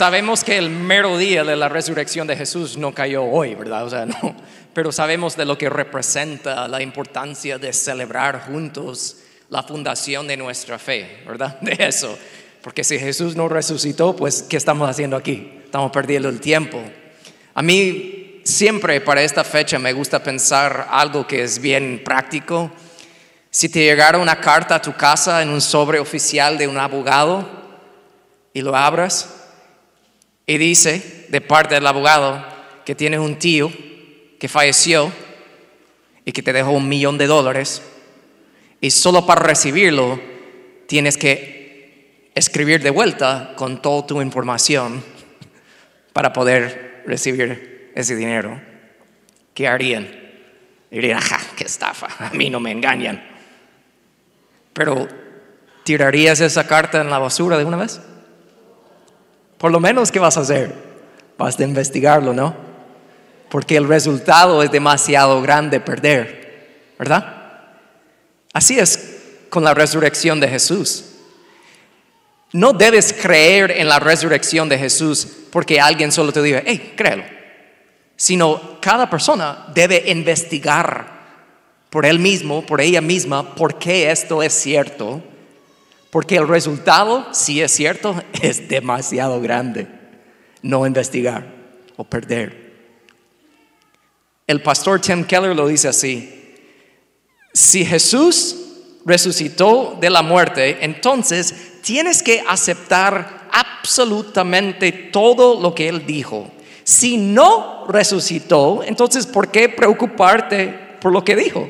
sabemos que el mero día de la resurrección de Jesús no cayó hoy, ¿verdad? O sea, no. Pero sabemos de lo que representa la importancia de celebrar juntos la fundación de nuestra fe, ¿verdad? De eso. Porque si Jesús no resucitó, pues ¿qué estamos haciendo aquí? Estamos perdiendo el tiempo. A mí siempre para esta fecha me gusta pensar algo que es bien práctico. Si te llegara una carta a tu casa en un sobre oficial de un abogado y lo abras y dice de parte del abogado que tienes un tío que falleció y que te dejó un millón de dólares y solo para recibirlo tienes que escribir de vuelta con toda tu información para poder recibir ese dinero. ¿Qué harían? Dirían, ajá, qué estafa, a mí no me engañan. Pero, ¿tirarías esa carta en la basura de una vez? Por lo menos, ¿qué vas a hacer? Vas a investigarlo, ¿no? Porque el resultado es demasiado grande perder, ¿verdad? Así es con la resurrección de Jesús. No debes creer en la resurrección de Jesús porque alguien solo te diga, hey, créelo. Sino cada persona debe investigar por él mismo, por ella misma, por qué esto es cierto. Porque el resultado, si es cierto, es demasiado grande. No investigar o perder. El pastor Tim Keller lo dice así. Si Jesús resucitó de la muerte, entonces tienes que aceptar absolutamente todo lo que Él dijo. Si no resucitó, entonces ¿por qué preocuparte por lo que dijo?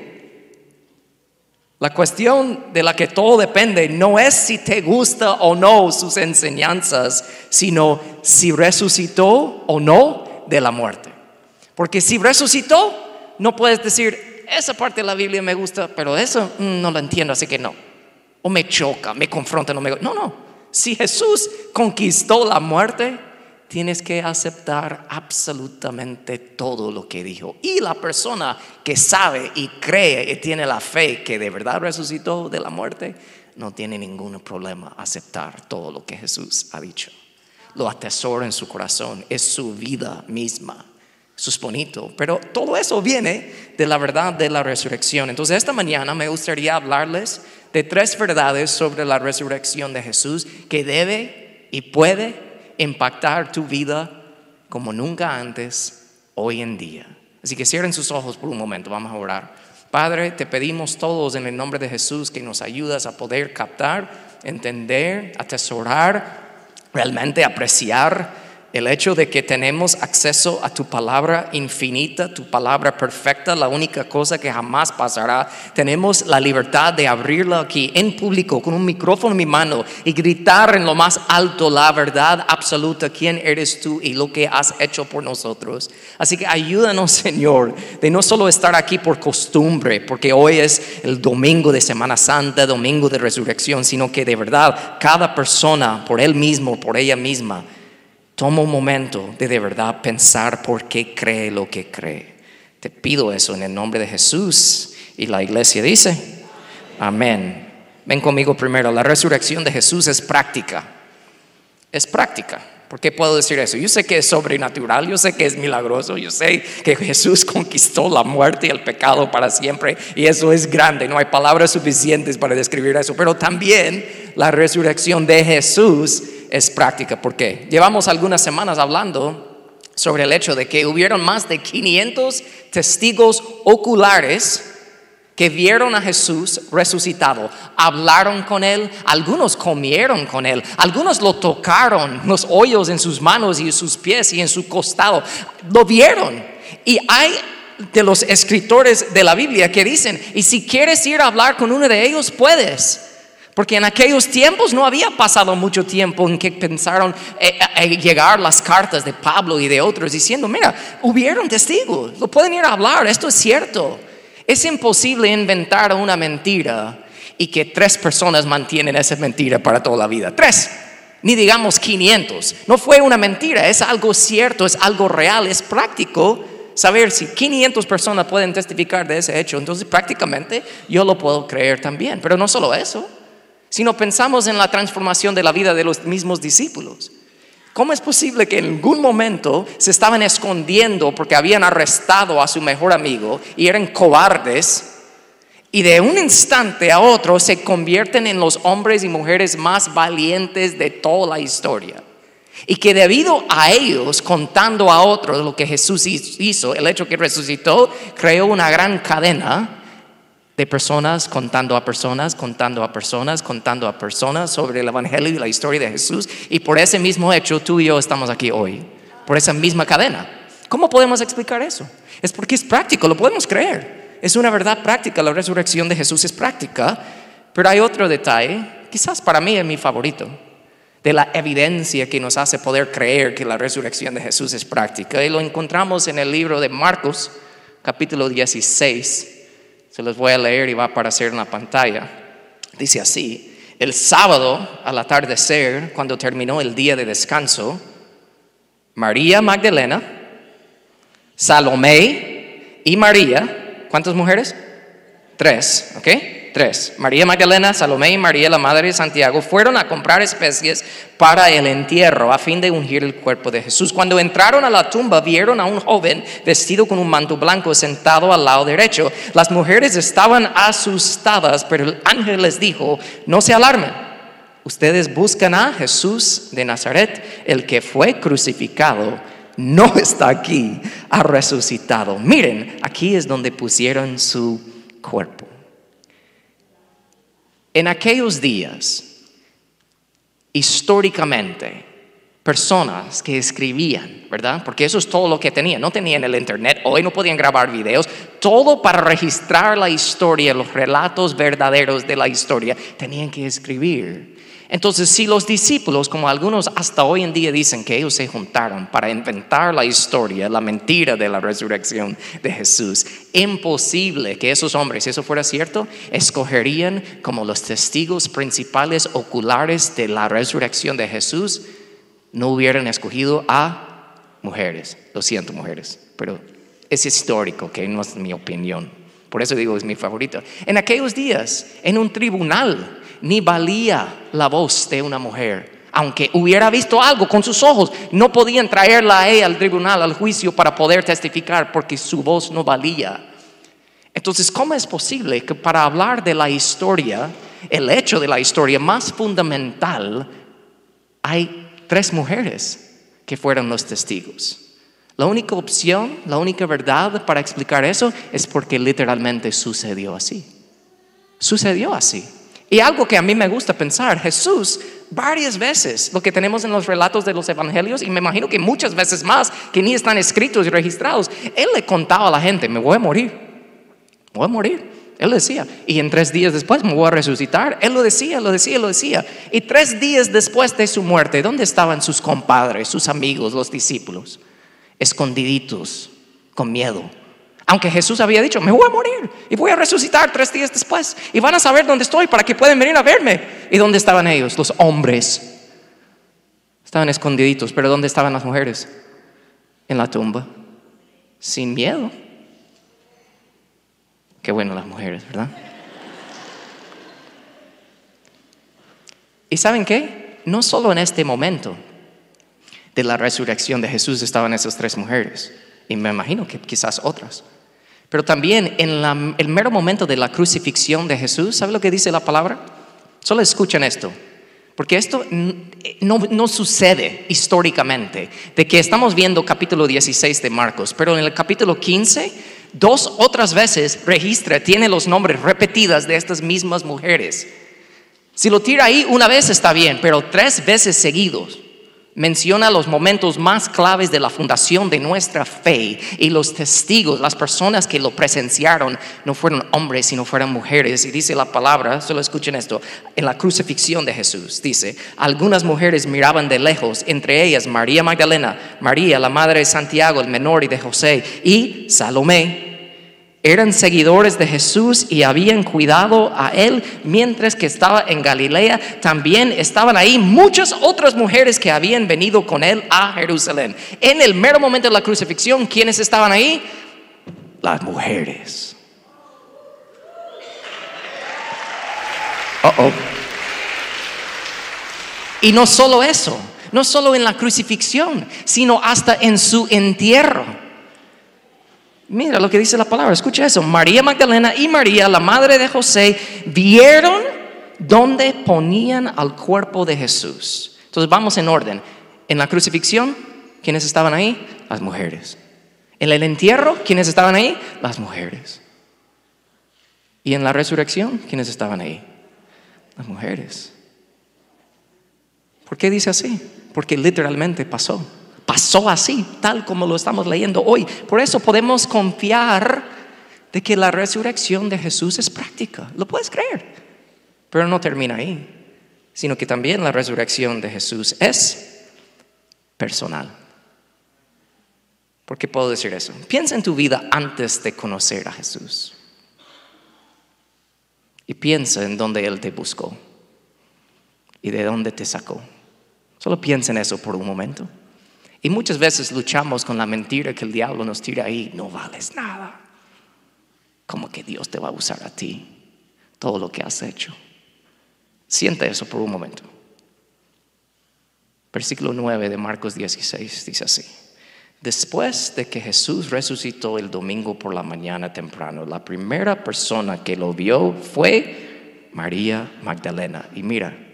La cuestión de la que todo depende no es si te gusta o no sus enseñanzas, sino si resucitó o no de la muerte. Porque si resucitó, no puedes decir, esa parte de la Biblia me gusta, pero eso mm, no lo entiendo, así que no. O me choca, me confronta, no me... No, no. Si Jesús conquistó la muerte, tienes que aceptar absolutamente todo lo que dijo. Y la persona que sabe y cree y tiene la fe que de verdad resucitó de la muerte, no tiene ningún problema aceptar todo lo que Jesús ha dicho. Lo atesora en su corazón, es su vida misma. Eso es pero todo eso viene de la verdad de la resurrección. Entonces esta mañana me gustaría hablarles de tres verdades sobre la resurrección de Jesús que debe y puede impactar tu vida como nunca antes hoy en día. Así que cierren sus ojos por un momento, vamos a orar. Padre, te pedimos todos en el nombre de Jesús que nos ayudas a poder captar, entender, atesorar, realmente apreciar el hecho de que tenemos acceso a tu palabra infinita, tu palabra perfecta, la única cosa que jamás pasará. Tenemos la libertad de abrirla aquí en público con un micrófono en mi mano y gritar en lo más alto la verdad absoluta, quién eres tú y lo que has hecho por nosotros. Así que ayúdanos, Señor, de no solo estar aquí por costumbre, porque hoy es el domingo de Semana Santa, domingo de resurrección, sino que de verdad cada persona, por él mismo, por ella misma, Toma un momento de de verdad pensar por qué cree lo que cree. Te pido eso en el nombre de Jesús. Y la iglesia dice, amén. Ven conmigo primero, la resurrección de Jesús es práctica. Es práctica. ¿Por qué puedo decir eso? Yo sé que es sobrenatural, yo sé que es milagroso, yo sé que Jesús conquistó la muerte y el pecado para siempre y eso es grande, no hay palabras suficientes para describir eso, pero también la resurrección de Jesús es práctica. ¿Por qué? Llevamos algunas semanas hablando sobre el hecho de que hubieron más de 500 testigos oculares que vieron a Jesús resucitado, hablaron con él, algunos comieron con él, algunos lo tocaron, los hoyos en sus manos y en sus pies y en su costado, lo vieron. Y hay de los escritores de la Biblia que dicen, y si quieres ir a hablar con uno de ellos, puedes. Porque en aquellos tiempos no había pasado mucho tiempo en que pensaron eh, eh, eh, llegar las cartas de Pablo y de otros diciendo, mira, hubieron testigos, lo pueden ir a hablar, esto es cierto. Es imposible inventar una mentira y que tres personas mantienen esa mentira para toda la vida. Tres, ni digamos 500. No fue una mentira, es algo cierto, es algo real, es práctico saber si 500 personas pueden testificar de ese hecho. Entonces prácticamente yo lo puedo creer también. Pero no solo eso sino pensamos en la transformación de la vida de los mismos discípulos. ¿Cómo es posible que en algún momento se estaban escondiendo porque habían arrestado a su mejor amigo y eran cobardes? Y de un instante a otro se convierten en los hombres y mujeres más valientes de toda la historia. Y que debido a ellos contando a otros lo que Jesús hizo, el hecho que resucitó, creó una gran cadena de personas contando a personas, contando a personas, contando a personas sobre el Evangelio y la historia de Jesús. Y por ese mismo hecho, tú y yo estamos aquí hoy, por esa misma cadena. ¿Cómo podemos explicar eso? Es porque es práctico, lo podemos creer. Es una verdad práctica, la resurrección de Jesús es práctica, pero hay otro detalle, quizás para mí es mi favorito, de la evidencia que nos hace poder creer que la resurrección de Jesús es práctica. Y lo encontramos en el libro de Marcos, capítulo 16 se los voy a leer y va a aparecer en la pantalla. Dice así, el sábado al atardecer, cuando terminó el día de descanso, María Magdalena, Salomé y María, ¿cuántas mujeres? Tres, ¿ok? Tres. María Magdalena, Salomé y María, la madre de Santiago, fueron a comprar especies para el entierro a fin de ungir el cuerpo de Jesús. Cuando entraron a la tumba, vieron a un joven vestido con un manto blanco sentado al lado derecho. Las mujeres estaban asustadas, pero el ángel les dijo, no se alarmen. Ustedes buscan a Jesús de Nazaret, el que fue crucificado. No está aquí, ha resucitado. Miren, aquí es donde pusieron su cuerpo. En aquellos días, históricamente, personas que escribían, ¿verdad? Porque eso es todo lo que tenían. No tenían el internet, hoy no podían grabar videos, todo para registrar la historia, los relatos verdaderos de la historia, tenían que escribir. Entonces, si los discípulos, como algunos hasta hoy en día dicen que ellos se juntaron para inventar la historia, la mentira de la resurrección de Jesús, imposible que esos hombres, si eso fuera cierto, escogerían como los testigos principales oculares de la resurrección de Jesús, no hubieran escogido a mujeres. Lo siento, mujeres, pero es histórico, que no es mi opinión. Por eso digo, es mi favorito. En aquellos días, en un tribunal, ni valía la voz de una mujer. Aunque hubiera visto algo con sus ojos, no podían traerla a ella al tribunal, al juicio, para poder testificar, porque su voz no valía. Entonces, ¿cómo es posible que para hablar de la historia, el hecho de la historia más fundamental, hay tres mujeres que fueron los testigos? La única opción, la única verdad para explicar eso es porque literalmente sucedió así. Sucedió así. Y algo que a mí me gusta pensar, Jesús varias veces, lo que tenemos en los relatos de los evangelios, y me imagino que muchas veces más, que ni están escritos y registrados, Él le contaba a la gente, me voy a morir, voy a morir. Él decía, y en tres días después me voy a resucitar. Él lo decía, lo decía, lo decía. Y tres días después de su muerte, ¿dónde estaban sus compadres, sus amigos, los discípulos? Escondiditos, con miedo aunque Jesús había dicho, me voy a morir y voy a resucitar tres días después. Y van a saber dónde estoy para que puedan venir a verme. ¿Y dónde estaban ellos? Los hombres. Estaban escondiditos, pero ¿dónde estaban las mujeres? En la tumba, sin miedo. Qué bueno las mujeres, ¿verdad? ¿Y saben qué? No solo en este momento de la resurrección de Jesús estaban esas tres mujeres, y me imagino que quizás otras. Pero también en el mero momento de la crucifixión de Jesús, ¿sabe lo que dice la palabra? Solo escuchen esto, porque esto no, no, sucede históricamente, de que estamos viendo capítulo 16 de Marcos, pero en el capítulo 15, dos otras veces registra, tiene los nombres repetidas de estas mismas mujeres. Si lo tira ahí una vez está bien, pero tres veces seguidos menciona los momentos más claves de la fundación de nuestra fe y los testigos, las personas que lo presenciaron, no fueron hombres, sino fueron mujeres. Y dice la palabra, solo escuchen esto, en la crucifixión de Jesús, dice, algunas mujeres miraban de lejos, entre ellas María Magdalena, María, la madre de Santiago, el menor y de José, y Salomé eran seguidores de Jesús y habían cuidado a él mientras que estaba en Galilea. También estaban ahí muchas otras mujeres que habían venido con él a Jerusalén. En el mero momento de la crucifixión, ¿quiénes estaban ahí? Las mujeres. oh. Y no solo eso, no solo en la crucifixión, sino hasta en su entierro. Mira lo que dice la palabra, escucha eso. María Magdalena y María, la madre de José, vieron dónde ponían al cuerpo de Jesús. Entonces vamos en orden. En la crucifixión, ¿quiénes estaban ahí? Las mujeres. En el entierro, ¿quiénes estaban ahí? Las mujeres. Y en la resurrección, ¿quiénes estaban ahí? Las mujeres. ¿Por qué dice así? Porque literalmente pasó. Pasó así, tal como lo estamos leyendo hoy. Por eso podemos confiar de que la resurrección de Jesús es práctica. ¿Lo puedes creer? Pero no termina ahí, sino que también la resurrección de Jesús es personal. ¿Por qué puedo decir eso? Piensa en tu vida antes de conocer a Jesús. Y piensa en dónde Él te buscó y de dónde te sacó. Solo piensa en eso por un momento. Y muchas veces luchamos con la mentira que el diablo nos tira ahí. No vales nada. Como que Dios te va a usar a ti. Todo lo que has hecho. Siente eso por un momento. Versículo 9 de Marcos 16 dice así. Después de que Jesús resucitó el domingo por la mañana temprano, la primera persona que lo vio fue María Magdalena. Y mira,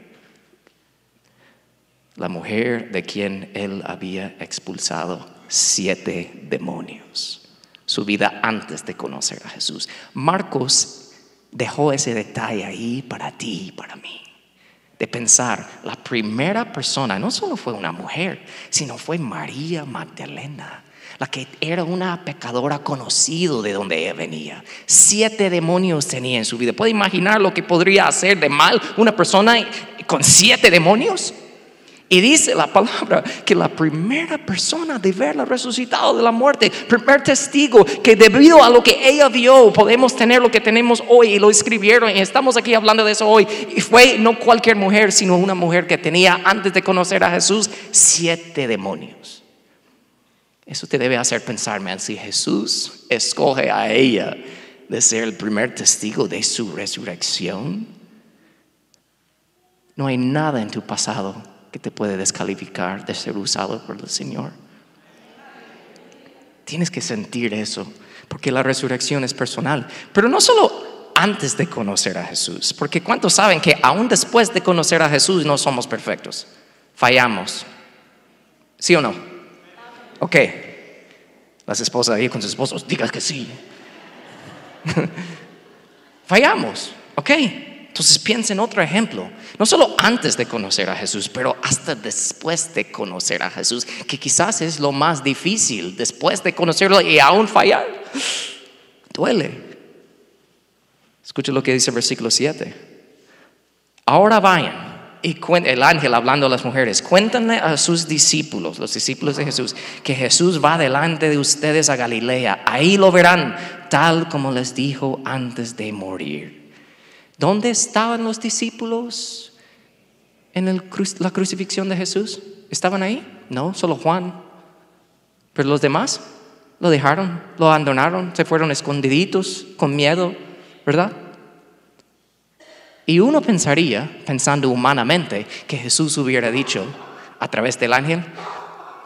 la mujer de quien él había expulsado siete demonios. Su vida antes de conocer a Jesús. Marcos dejó ese detalle ahí para ti y para mí de pensar, la primera persona no solo fue una mujer, sino fue María Magdalena, la que era una pecadora conocido de donde ella venía. Siete demonios tenía en su vida. ¿Puede imaginar lo que podría hacer de mal una persona con siete demonios? Y dice la palabra que la primera persona de verla resucitado de la muerte, primer testigo, que debido a lo que ella vio podemos tener lo que tenemos hoy y lo escribieron y estamos aquí hablando de eso hoy. Y fue no cualquier mujer, sino una mujer que tenía antes de conocer a Jesús siete demonios. Eso te debe hacer pensar, man, si Jesús escoge a ella de ser el primer testigo de su resurrección, no hay nada en tu pasado te puede descalificar de ser usado por el Señor. Tienes que sentir eso, porque la resurrección es personal. Pero no solo antes de conocer a Jesús, porque ¿cuántos saben que aún después de conocer a Jesús no somos perfectos? Fallamos. ¿Sí o no? Ok. Las esposas ahí con sus esposos, digas que sí. Fallamos, ok. Entonces piensa en otro ejemplo, no solo antes de conocer a Jesús, pero hasta después de conocer a Jesús, que quizás es lo más difícil, después de conocerlo y aún fallar. Duele. Escucha lo que dice el versículo 7. Ahora vayan y el ángel hablando a las mujeres, cuéntenle a sus discípulos, los discípulos de Jesús, que Jesús va delante de ustedes a Galilea. Ahí lo verán, tal como les dijo antes de morir. ¿Dónde estaban los discípulos en la crucifixión de Jesús? ¿Estaban ahí? No, solo Juan. Pero los demás lo dejaron, lo abandonaron, se fueron escondiditos, con miedo, ¿verdad? Y uno pensaría, pensando humanamente, que Jesús hubiera dicho a través del ángel,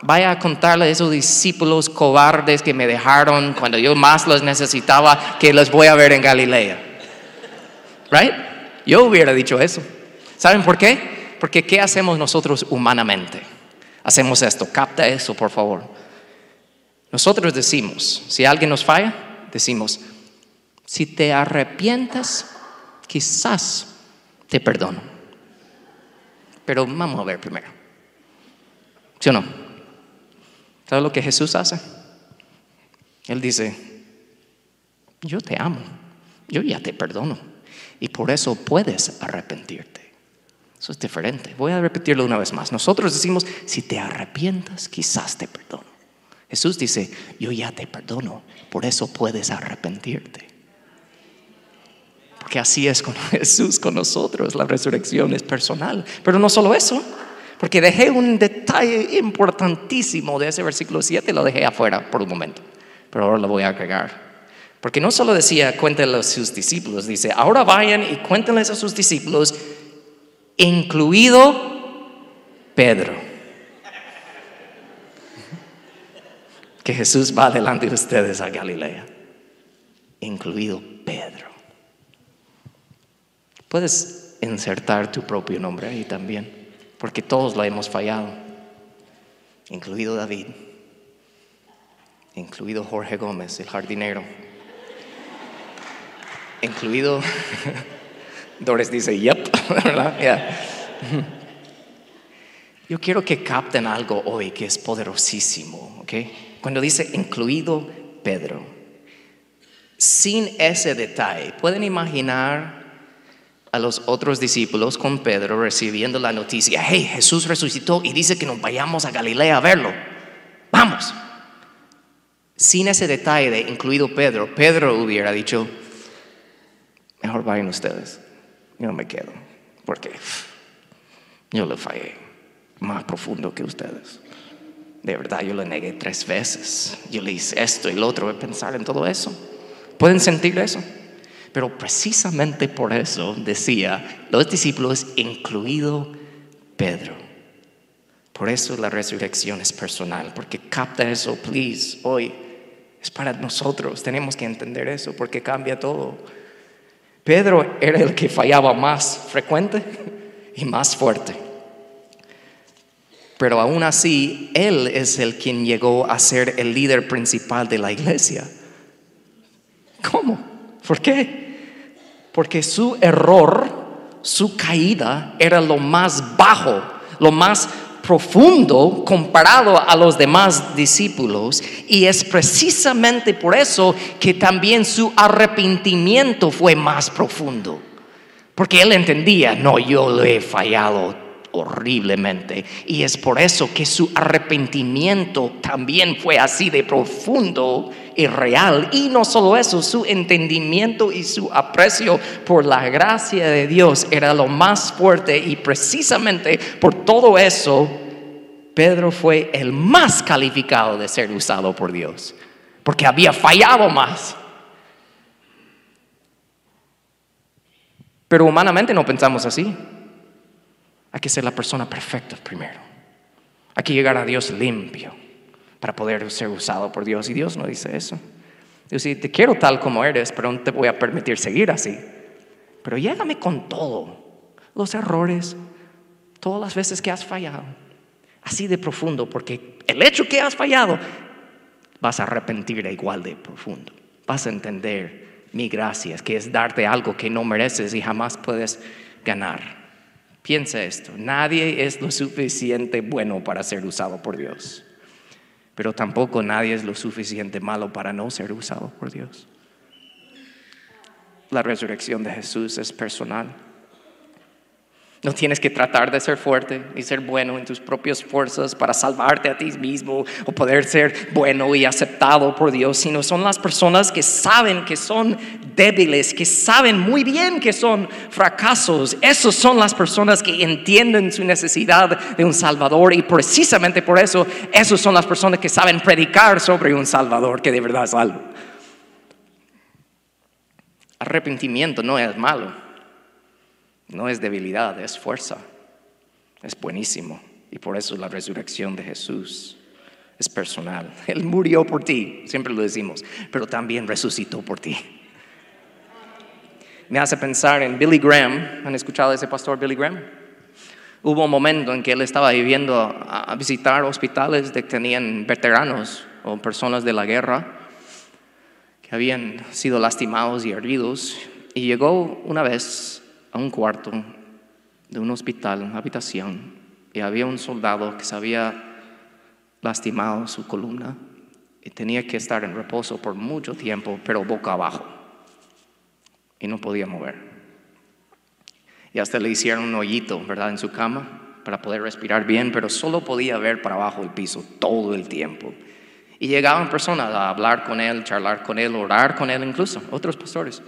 vaya a contarle a esos discípulos cobardes que me dejaron cuando yo más los necesitaba, que los voy a ver en Galilea. Right? Yo hubiera dicho eso. ¿Saben por qué? Porque ¿qué hacemos nosotros humanamente? Hacemos esto, capta eso, por favor. Nosotros decimos, si alguien nos falla, decimos, si te arrepientas, quizás te perdono. Pero vamos a ver primero. ¿Sí o no? ¿Sabes lo que Jesús hace? Él dice, yo te amo, yo ya te perdono. Y por eso puedes arrepentirte. Eso es diferente. Voy a repetirlo una vez más. Nosotros decimos, si te arrepientas, quizás te perdono. Jesús dice, yo ya te perdono, por eso puedes arrepentirte. Porque así es con Jesús, con nosotros. La resurrección es personal. Pero no solo eso, porque dejé un detalle importantísimo de ese versículo 7, lo dejé afuera por un momento. Pero ahora lo voy a agregar. Porque no solo decía, cuéntenle a sus discípulos, dice, ahora vayan y cuéntenles a sus discípulos, incluido Pedro. Que Jesús va delante de ustedes a Galilea, incluido Pedro. Puedes insertar tu propio nombre ahí también, porque todos lo hemos fallado, incluido David, incluido Jorge Gómez, el jardinero incluido, Doris dice, yep, ¿verdad? Yo quiero que capten algo hoy que es poderosísimo, ¿ok? Cuando dice incluido Pedro, sin ese detalle, ¿pueden imaginar a los otros discípulos con Pedro recibiendo la noticia, hey, Jesús resucitó y dice que nos vayamos a Galilea a verlo? Vamos. Sin ese detalle de incluido Pedro, Pedro hubiera dicho, mejor vayan ustedes, yo me quedo, porque yo le fallé más profundo que ustedes. De verdad, yo le negué tres veces. Yo le hice esto y lo otro. Voy a pensar en todo eso. ¿Pueden sentir eso? Pero precisamente por eso decía los discípulos, incluido Pedro. Por eso la resurrección es personal, porque capta eso, please, hoy. Es para nosotros, tenemos que entender eso, porque cambia todo. Pedro era el que fallaba más frecuente y más fuerte. Pero aún así, Él es el quien llegó a ser el líder principal de la iglesia. ¿Cómo? ¿Por qué? Porque su error, su caída era lo más bajo, lo más profundo comparado a los demás discípulos y es precisamente por eso que también su arrepentimiento fue más profundo. Porque él entendía, no, yo le he fallado horriblemente. Y es por eso que su arrepentimiento también fue así de profundo y real. Y no solo eso, su entendimiento y su aprecio por la gracia de Dios era lo más fuerte. Y precisamente por todo eso, Pedro fue el más calificado de ser usado por Dios. Porque había fallado más. Pero humanamente no pensamos así. Hay que ser la persona perfecta primero. Hay que llegar a Dios limpio para poder ser usado por Dios. Y Dios no dice eso. Dios dice, te quiero tal como eres, pero no te voy a permitir seguir así. Pero llégame con todo. Los errores, todas las veces que has fallado. Así de profundo, porque el hecho que has fallado, vas a arrepentir igual de profundo. Vas a entender mi gracia, que es darte algo que no mereces y jamás puedes ganar. Piensa esto, nadie es lo suficiente bueno para ser usado por Dios, pero tampoco nadie es lo suficiente malo para no ser usado por Dios. La resurrección de Jesús es personal. No tienes que tratar de ser fuerte y ser bueno en tus propias fuerzas para salvarte a ti mismo o poder ser bueno y aceptado por Dios, sino son las personas que saben que son débiles, que saben muy bien que son fracasos. Esas son las personas que entienden su necesidad de un Salvador y precisamente por eso, esas son las personas que saben predicar sobre un Salvador que de verdad es algo. Arrepentimiento no es malo. No es debilidad, es fuerza. Es buenísimo. Y por eso la resurrección de Jesús es personal. Él murió por ti, siempre lo decimos, pero también resucitó por ti. Me hace pensar en Billy Graham. ¿Han escuchado a ese pastor Billy Graham? Hubo un momento en que él estaba viviendo a visitar hospitales que tenían veteranos o personas de la guerra que habían sido lastimados y heridos. Y llegó una vez a un cuarto de un hospital, una habitación, y había un soldado que se había lastimado su columna y tenía que estar en reposo por mucho tiempo, pero boca abajo, y no podía mover. Y hasta le hicieron un hoyito, ¿verdad?, en su cama para poder respirar bien, pero solo podía ver para abajo el piso todo el tiempo. Y llegaban personas a hablar con él, charlar con él, orar con él incluso, otros pastores.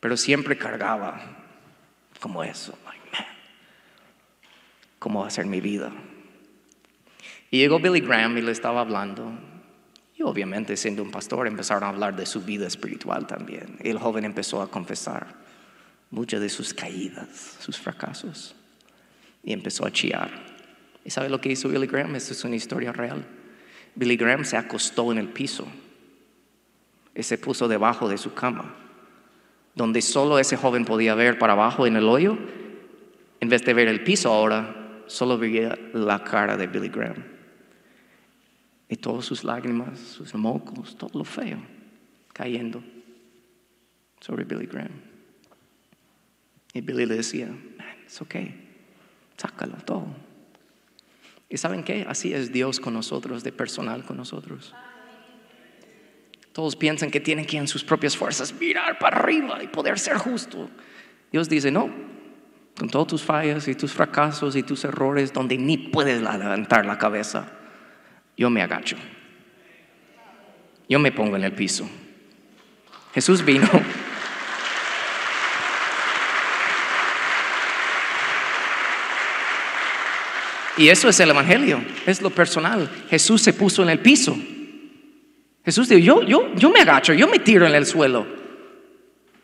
Pero siempre cargaba como eso. ¿Cómo va a ser mi vida? Y llegó Billy Graham y le estaba hablando. Y obviamente siendo un pastor empezaron a hablar de su vida espiritual también. Y el joven empezó a confesar muchas de sus caídas, sus fracasos. Y empezó a chillar. ¿Y sabe lo que hizo Billy Graham? Esta es una historia real. Billy Graham se acostó en el piso y se puso debajo de su cama, donde solo ese joven podía ver para abajo en el hoyo. En vez de ver el piso ahora, solo veía la cara de Billy Graham. Y todas sus lágrimas, sus mocos, todo lo feo cayendo sobre Billy Graham. Y Billy le decía, man, it's okay, sácalo todo. ¿Y saben qué? Así es Dios con nosotros, de personal con nosotros. Todos piensan que tienen que en sus propias fuerzas mirar para arriba y poder ser justo. Dios dice, no, con todas tus fallas y tus fracasos y tus errores donde ni puedes levantar la cabeza, yo me agacho. Yo me pongo en el piso. Jesús vino. Y eso es el Evangelio, es lo personal. Jesús se puso en el piso. Jesús dijo, yo, yo, yo me agacho, yo me tiro en el suelo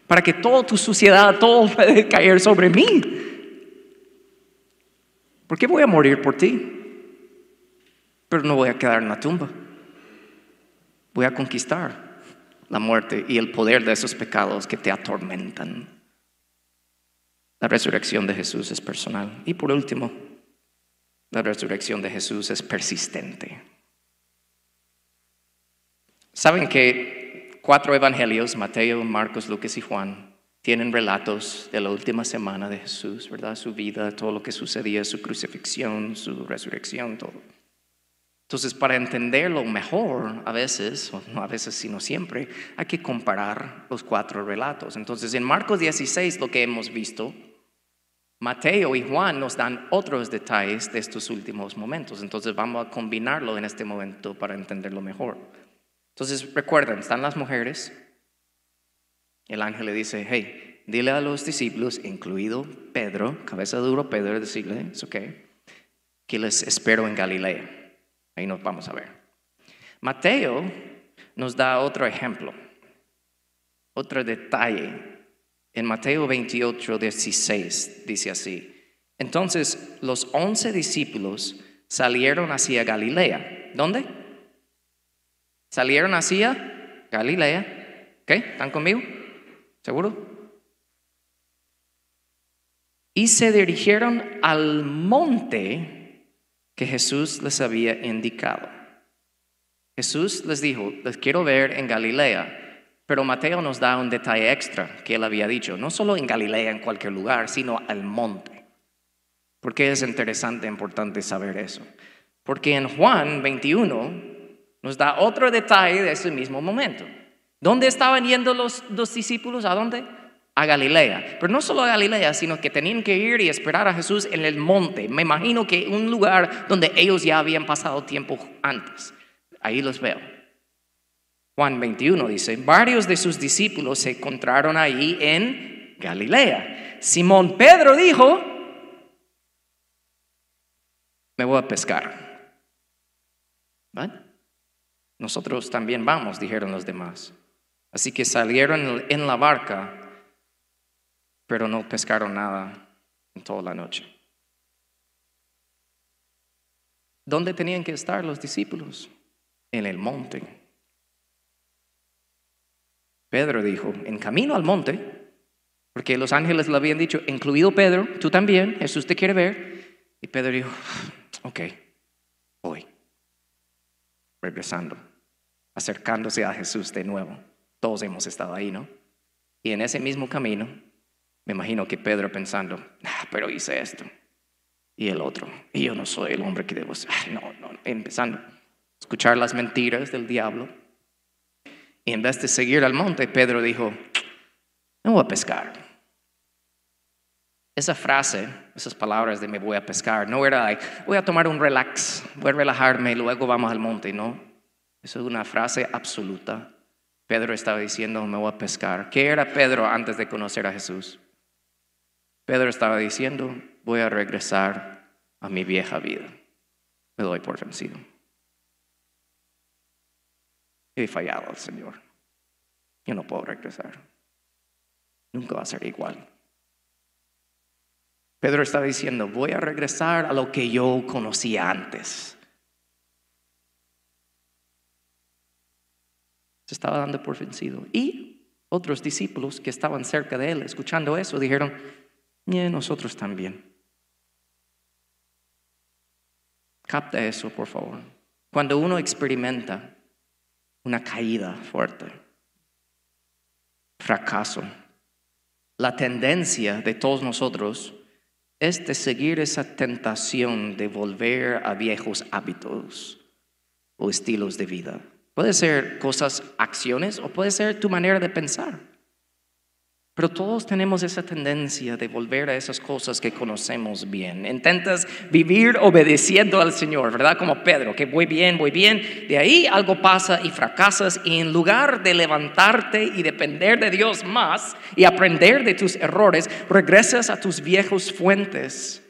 para que toda tu suciedad, todo puede caer sobre mí. ¿Por qué voy a morir por ti? Pero no voy a quedar en la tumba. Voy a conquistar la muerte y el poder de esos pecados que te atormentan. La resurrección de Jesús es personal. Y por último, la resurrección de Jesús es persistente. Saben que cuatro evangelios, Mateo, Marcos, Lucas y Juan, tienen relatos de la última semana de Jesús, ¿verdad? Su vida, todo lo que sucedía, su crucifixión, su resurrección, todo. Entonces, para entenderlo mejor, a veces, o no a veces, sino siempre, hay que comparar los cuatro relatos. Entonces, en Marcos 16, lo que hemos visto, Mateo y Juan nos dan otros detalles de estos últimos momentos. Entonces, vamos a combinarlo en este momento para entenderlo mejor. Entonces, recuerden, están las mujeres. El ángel le dice, hey, dile a los discípulos, incluido Pedro, cabeza duro Pedro, decirle, es ok, que les espero en Galilea. Ahí nos vamos a ver. Mateo nos da otro ejemplo, otro detalle. En Mateo 28, 16 dice así. Entonces los once discípulos salieron hacia Galilea. ¿Dónde? Salieron hacia Galilea. ¿Ok? ¿Están conmigo? ¿Seguro? Y se dirigieron al monte que Jesús les había indicado. Jesús les dijo, les quiero ver en Galilea. Pero Mateo nos da un detalle extra que él había dicho, no solo en Galilea, en cualquier lugar, sino al monte. ¿Por qué es interesante, importante saber eso? Porque en Juan 21 nos da otro detalle de ese mismo momento. ¿Dónde estaban yendo los dos discípulos? ¿A dónde? A Galilea. Pero no solo a Galilea, sino que tenían que ir y esperar a Jesús en el monte. Me imagino que un lugar donde ellos ya habían pasado tiempo antes. Ahí los veo. Juan 21 dice, varios de sus discípulos se encontraron ahí en Galilea. Simón Pedro dijo, me voy a pescar. ¿Vale? Nosotros también vamos, dijeron los demás. Así que salieron en la barca, pero no pescaron nada en toda la noche. ¿Dónde tenían que estar los discípulos? En el monte. Pedro dijo, en camino al monte, porque los ángeles le habían dicho, incluido Pedro, tú también, Jesús te quiere ver. Y Pedro dijo, ok, voy, regresando acercándose a Jesús de nuevo. Todos hemos estado ahí, ¿no? Y en ese mismo camino, me imagino que Pedro pensando, ah, pero hice esto. Y el otro, y yo no soy el hombre que debo ser. Ah, no, no, empezando a escuchar las mentiras del diablo. Y en vez de seguir al monte, Pedro dijo, no voy a pescar. Esa frase, esas palabras de me voy a pescar, no era, voy a tomar un relax, voy a relajarme luego vamos al monte, no. Eso es una frase absoluta. Pedro estaba diciendo, me voy a pescar. ¿Qué era Pedro antes de conocer a Jesús? Pedro estaba diciendo, voy a regresar a mi vieja vida. Me doy por vencido. He fallado al Señor. Yo no puedo regresar. Nunca va a ser igual. Pedro estaba diciendo, voy a regresar a lo que yo conocía antes. Se estaba dando por vencido. Y otros discípulos que estaban cerca de él, escuchando eso, dijeron, "Y nosotros también. Capta eso, por favor. Cuando uno experimenta una caída fuerte, fracaso, la tendencia de todos nosotros es de seguir esa tentación de volver a viejos hábitos o estilos de vida. Puede ser cosas, acciones o puede ser tu manera de pensar. Pero todos tenemos esa tendencia de volver a esas cosas que conocemos bien. Intentas vivir obedeciendo al Señor, ¿verdad? Como Pedro, que voy bien, voy bien. De ahí algo pasa y fracasas y en lugar de levantarte y depender de Dios más y aprender de tus errores, regresas a tus viejos fuentes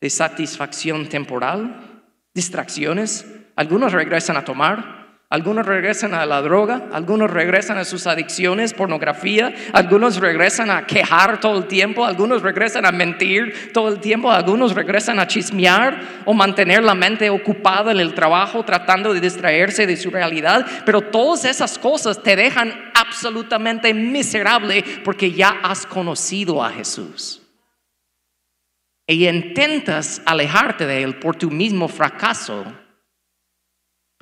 de satisfacción temporal, distracciones. Algunos regresan a tomar, algunos regresan a la droga, algunos regresan a sus adicciones, pornografía, algunos regresan a quejar todo el tiempo, algunos regresan a mentir todo el tiempo, algunos regresan a chismear o mantener la mente ocupada en el trabajo tratando de distraerse de su realidad, pero todas esas cosas te dejan absolutamente miserable porque ya has conocido a Jesús. Y intentas alejarte de Él por tu mismo fracaso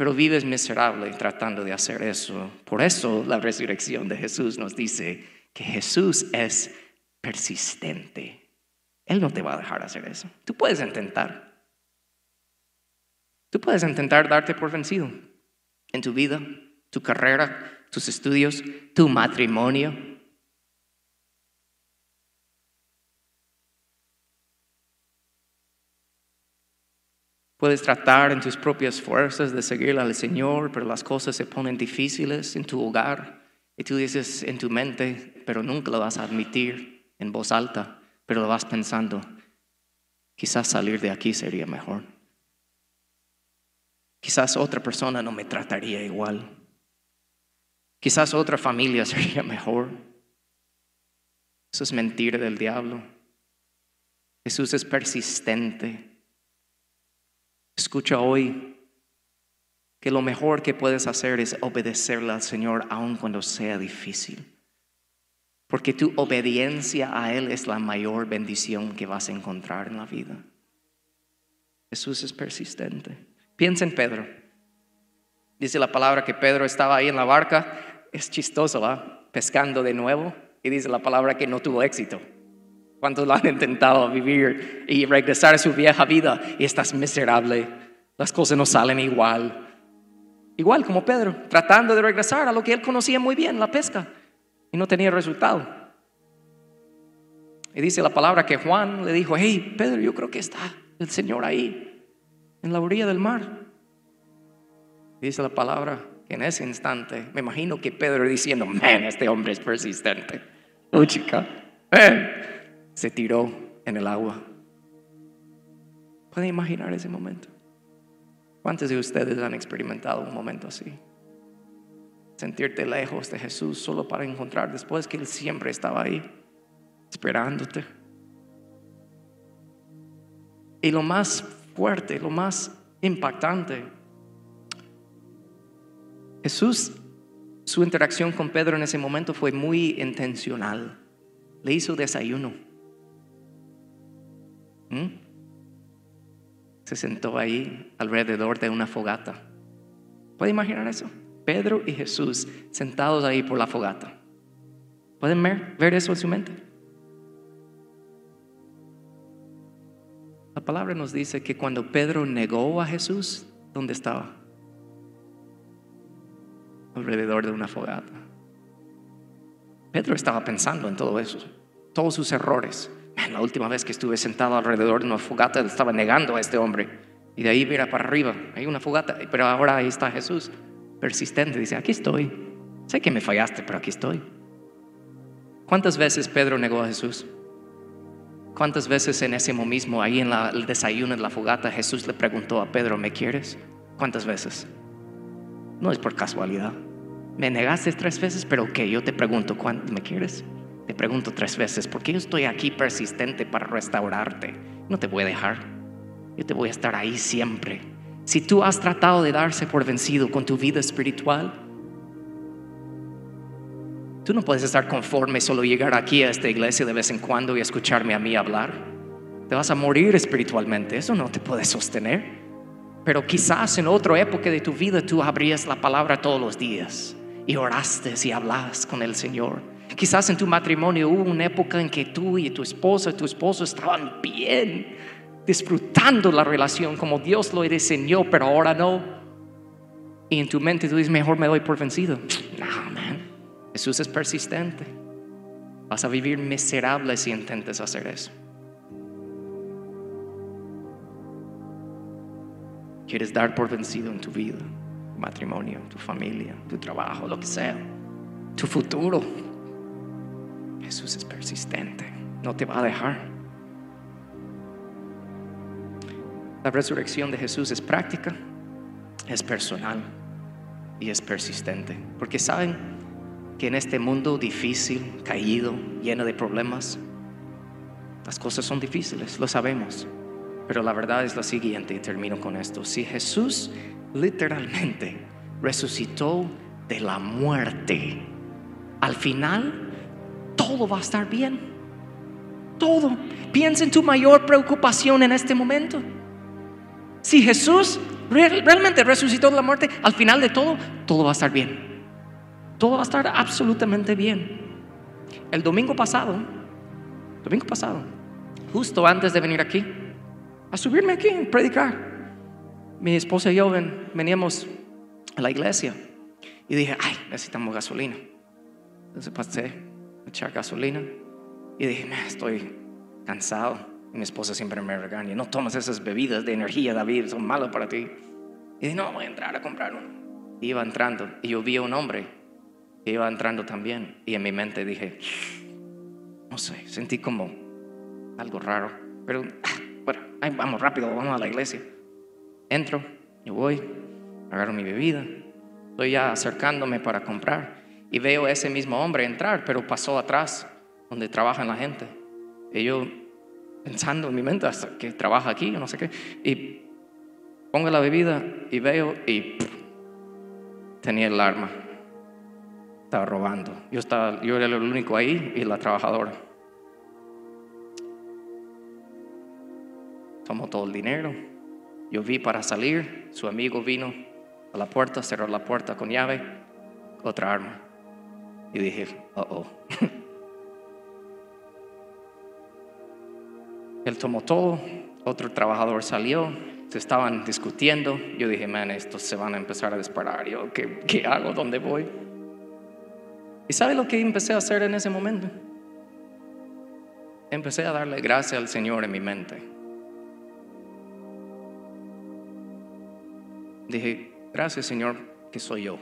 pero vives miserable tratando de hacer eso. Por eso la resurrección de Jesús nos dice que Jesús es persistente. Él no te va a dejar hacer eso. Tú puedes intentar. Tú puedes intentar darte por vencido en tu vida, tu carrera, tus estudios, tu matrimonio, Puedes tratar en tus propias fuerzas de seguir al Señor, pero las cosas se ponen difíciles en tu hogar y tú dices en tu mente, pero nunca lo vas a admitir en voz alta, pero lo vas pensando, quizás salir de aquí sería mejor. Quizás otra persona no me trataría igual. Quizás otra familia sería mejor. Eso es mentira del diablo. Jesús es persistente. Escucha hoy que lo mejor que puedes hacer es obedecerle al Señor aun cuando sea difícil. Porque tu obediencia a Él es la mayor bendición que vas a encontrar en la vida. Jesús es persistente. Piensa en Pedro. Dice la palabra que Pedro estaba ahí en la barca. Es chistoso, ¿va? Pescando de nuevo. Y dice la palabra que no tuvo éxito. ¿Cuántos lo han intentado vivir y regresar a su vieja vida y estás miserable? Las cosas no salen igual. Igual como Pedro, tratando de regresar a lo que él conocía muy bien, la pesca, y no tenía resultado. Y dice la palabra que Juan le dijo, hey, Pedro, yo creo que está el Señor ahí, en la orilla del mar. Y dice la palabra que en ese instante, me imagino que Pedro diciendo, man, este hombre es persistente. Oh, chica, se tiró en el agua. ¿Pueden imaginar ese momento? ¿Cuántos de ustedes han experimentado un momento así? Sentirte lejos de Jesús solo para encontrar después que Él siempre estaba ahí, esperándote. Y lo más fuerte, lo más impactante, Jesús, su interacción con Pedro en ese momento fue muy intencional. Le hizo desayuno. ¿Mm? Se sentó ahí alrededor de una fogata. ¿Puede imaginar eso? Pedro y Jesús sentados ahí por la fogata. ¿Pueden ver, ver eso en su mente? La palabra nos dice que cuando Pedro negó a Jesús, ¿dónde estaba? Alrededor de una fogata. Pedro estaba pensando en todo eso, todos sus errores, la última vez que estuve sentado alrededor de una fogata estaba negando a este hombre. Y de ahí mira para arriba, hay una fogata, pero ahora ahí está Jesús, persistente, dice, aquí estoy. Sé que me fallaste, pero aquí estoy. ¿Cuántas veces Pedro negó a Jesús? ¿Cuántas veces en ese mismo, ahí en el desayuno de la fogata, Jesús le preguntó a Pedro, ¿me quieres? ¿Cuántas veces? No es por casualidad. Me negaste tres veces, pero que yo te pregunto, ¿cuánto me quieres? Te pregunto tres veces, ¿por qué yo estoy aquí persistente para restaurarte? No te voy a dejar. Yo te voy a estar ahí siempre. Si tú has tratado de darse por vencido con tu vida espiritual, Tú no puedes estar conforme solo llegar aquí a esta iglesia de vez en cuando y escucharme a mí hablar. Te vas a morir espiritualmente, eso no te puede sostener. Pero quizás en otra época de tu vida tú abrías la palabra todos los días y oraste y hablabas con el Señor. Quizás en tu matrimonio hubo una época en que tú y tu esposa, tu esposo estaban bien, disfrutando la relación como Dios lo diseñó, pero ahora no. Y en tu mente tú dices, mejor me doy por vencido. No, man. Jesús es persistente. Vas a vivir miserable si intentes hacer eso. Quieres dar por vencido en tu vida, tu matrimonio, tu familia, tu trabajo, lo que sea, tu futuro. Jesús es persistente, no te va a dejar. La resurrección de Jesús es práctica, es personal y es persistente. Porque saben que en este mundo difícil, caído, lleno de problemas, las cosas son difíciles, lo sabemos. Pero la verdad es la siguiente y termino con esto. Si Jesús literalmente resucitó de la muerte, al final todo va a estar bien. Todo. Piensa en tu mayor preocupación en este momento. Si Jesús realmente resucitó de la muerte, al final de todo, todo va a estar bien. Todo va a estar absolutamente bien. El domingo pasado, domingo pasado, justo antes de venir aquí, a subirme aquí a predicar. Mi esposa y yo veníamos a la iglesia y dije, ay, necesitamos gasolina. Entonces pasé echar gasolina y dije, estoy cansado. mi esposa siempre me regaña, no tomas esas bebidas de energía, David, son malas para ti. Y dije, no, voy a entrar a comprar uno. iba entrando y yo vi a un hombre que iba entrando también. Y en mi mente dije, no sé, sentí como algo raro. Pero ah, bueno, vamos rápido, vamos a la iglesia. Entro, yo voy, agarro mi bebida, estoy ya acercándome para comprar y veo a ese mismo hombre entrar, pero pasó atrás, donde trabaja la gente. Y yo pensando en mi mente, hasta que trabaja aquí, no sé qué, y pongo la bebida y veo y tenía el arma. Estaba robando. Yo, estaba, yo era el único ahí y la trabajadora. tomó todo el dinero. Yo vi para salir, su amigo vino a la puerta, cerró la puerta con llave, otra arma. Y dije, oh, oh. Él tomó todo, otro trabajador salió, se estaban discutiendo. Yo dije, man, estos se van a empezar a disparar. Yo, ¿qué, qué hago? ¿Dónde voy? ¿Y sabe lo que empecé a hacer en ese momento? Empecé a darle gracias al Señor en mi mente. Dije, gracias Señor que soy yo.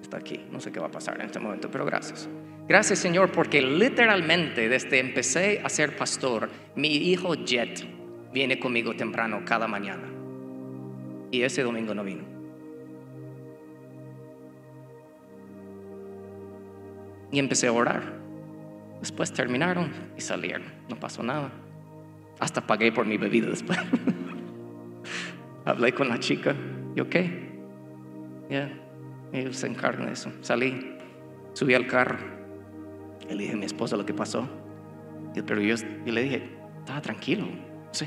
Está aquí. No sé qué va a pasar en este momento, pero gracias. Gracias Señor porque literalmente desde empecé a ser pastor, mi hijo Jet viene conmigo temprano cada mañana. Y ese domingo no vino. Y empecé a orar. Después terminaron y salieron. No pasó nada. Hasta pagué por mi bebida después. Hablé con la chica ¿Y ok? Ya, ellos se encargan de eso. Salí, subí al carro. Y le dije a mi esposa lo que pasó. pero yo, le dije, estaba tranquilo. Sí.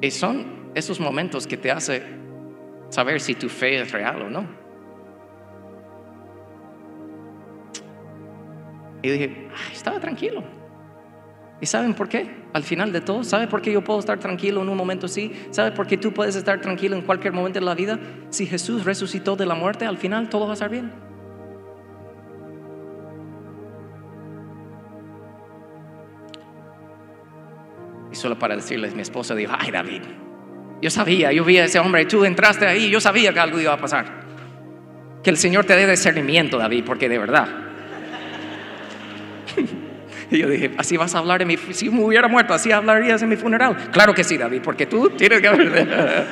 Y son esos momentos que te hace saber si tu fe es real o no. Y dije, estaba tranquilo. ¿Y saben por qué? Al final de todo, ¿sabe por qué yo puedo estar tranquilo en un momento así? ¿Sabe por qué tú puedes estar tranquilo en cualquier momento de la vida? Si Jesús resucitó de la muerte, al final todo va a estar bien. Y solo para decirles, mi esposa dijo, ay David, yo sabía, yo vi a ese hombre, tú entraste ahí, yo sabía que algo iba a pasar. Que el Señor te dé discernimiento, David, porque de verdad. Y yo dije, así vas a hablar en mi, si me hubiera muerto, así hablarías en mi funeral. Claro que sí, David, porque tú tienes que hablar.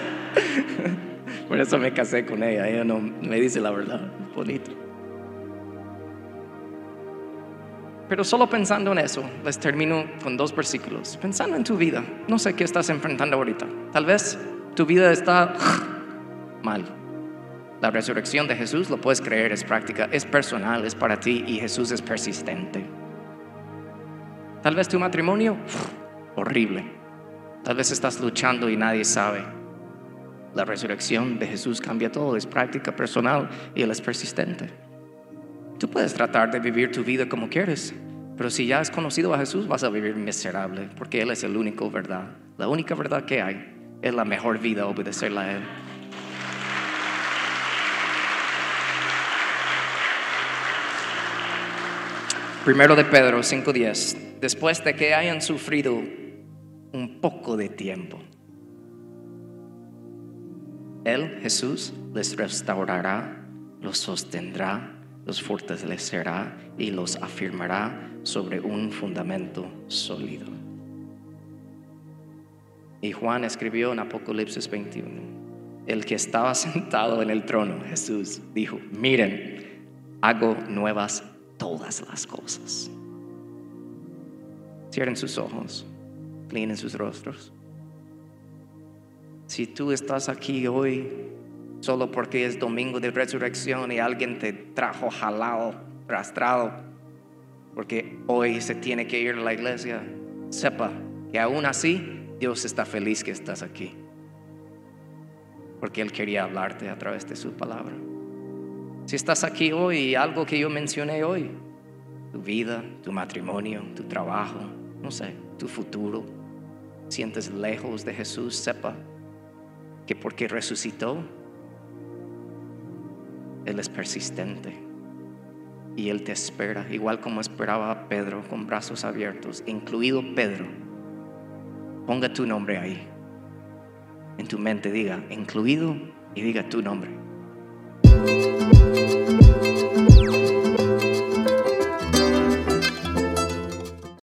Por eso me casé con ella, ella no me dice la verdad, bonito. Pero solo pensando en eso, les termino con dos versículos. Pensando en tu vida, no sé qué estás enfrentando ahorita. Tal vez tu vida está mal. La resurrección de Jesús, lo puedes creer, es práctica, es personal, es para ti y Jesús es persistente. Tal vez tu matrimonio, horrible. Tal vez estás luchando y nadie sabe. La resurrección de Jesús cambia todo, es práctica personal y Él es persistente. Tú puedes tratar de vivir tu vida como quieres, pero si ya has conocido a Jesús vas a vivir miserable, porque Él es el único verdad. La única verdad que hay es la mejor vida obedecerla a Él. Primero de Pedro 5:10. Después de que hayan sufrido un poco de tiempo, Él, Jesús, les restaurará, los sostendrá, los fortalecerá y los afirmará sobre un fundamento sólido. Y Juan escribió en Apocalipsis 21, el que estaba sentado en el trono, Jesús, dijo, miren, hago nuevas todas las cosas. Cierren sus ojos, inclinen sus rostros. Si tú estás aquí hoy solo porque es domingo de resurrección y alguien te trajo jalado, arrastrado, porque hoy se tiene que ir a la iglesia, sepa que aún así Dios está feliz que estás aquí. Porque Él quería hablarte a través de su palabra. Si estás aquí hoy algo que yo mencioné hoy, tu vida, tu matrimonio, tu trabajo, no sé, tu futuro, sientes lejos de Jesús, sepa que porque resucitó, Él es persistente y Él te espera, igual como esperaba a Pedro con brazos abiertos, incluido Pedro. Ponga tu nombre ahí. En tu mente diga, incluido y diga tu nombre.